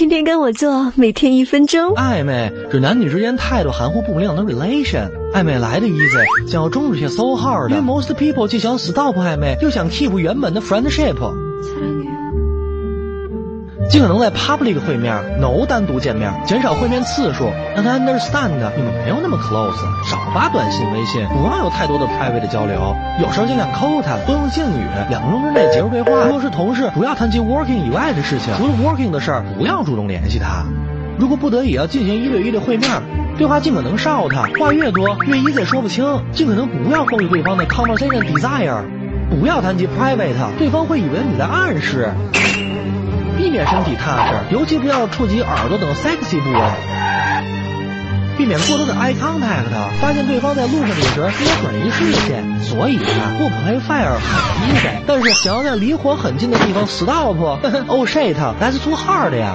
天天跟我做，每天一分钟。暧昧指男女之间态度含糊不明的 relation。暧昧来的 easy，想要终止却 so hard。因为 most people 既想 stop 暧昧，又想 keep 原本的 friendship。尽可能在 public 会面，no 单独见面，减少会面次数，让他 understand 你们没有那么 close，少发短信、微信，不要有太多的 private 交流，有时候尽量抠他，多用敬语，两分钟之内结束对话。如果是同事，不要谈及 working 以外的事情，除了 working 的事儿，不要主动联系他。如果不得已要进行一对一的会面，对话尽可能少他，话越多越 easy 说不清，尽可能不要风雨对方的 conversation desire，不要谈及 private，对方会以为你在暗示。避免身体踏实尤其不要触及耳朵等 sexy 部位。避免过多的 eye contact，发现对方在路上的时，应该转移视线。所以啊，不 play fire 很 easy，但是想要在离火很近的地方 stop，oh shit，that's too hard 呀。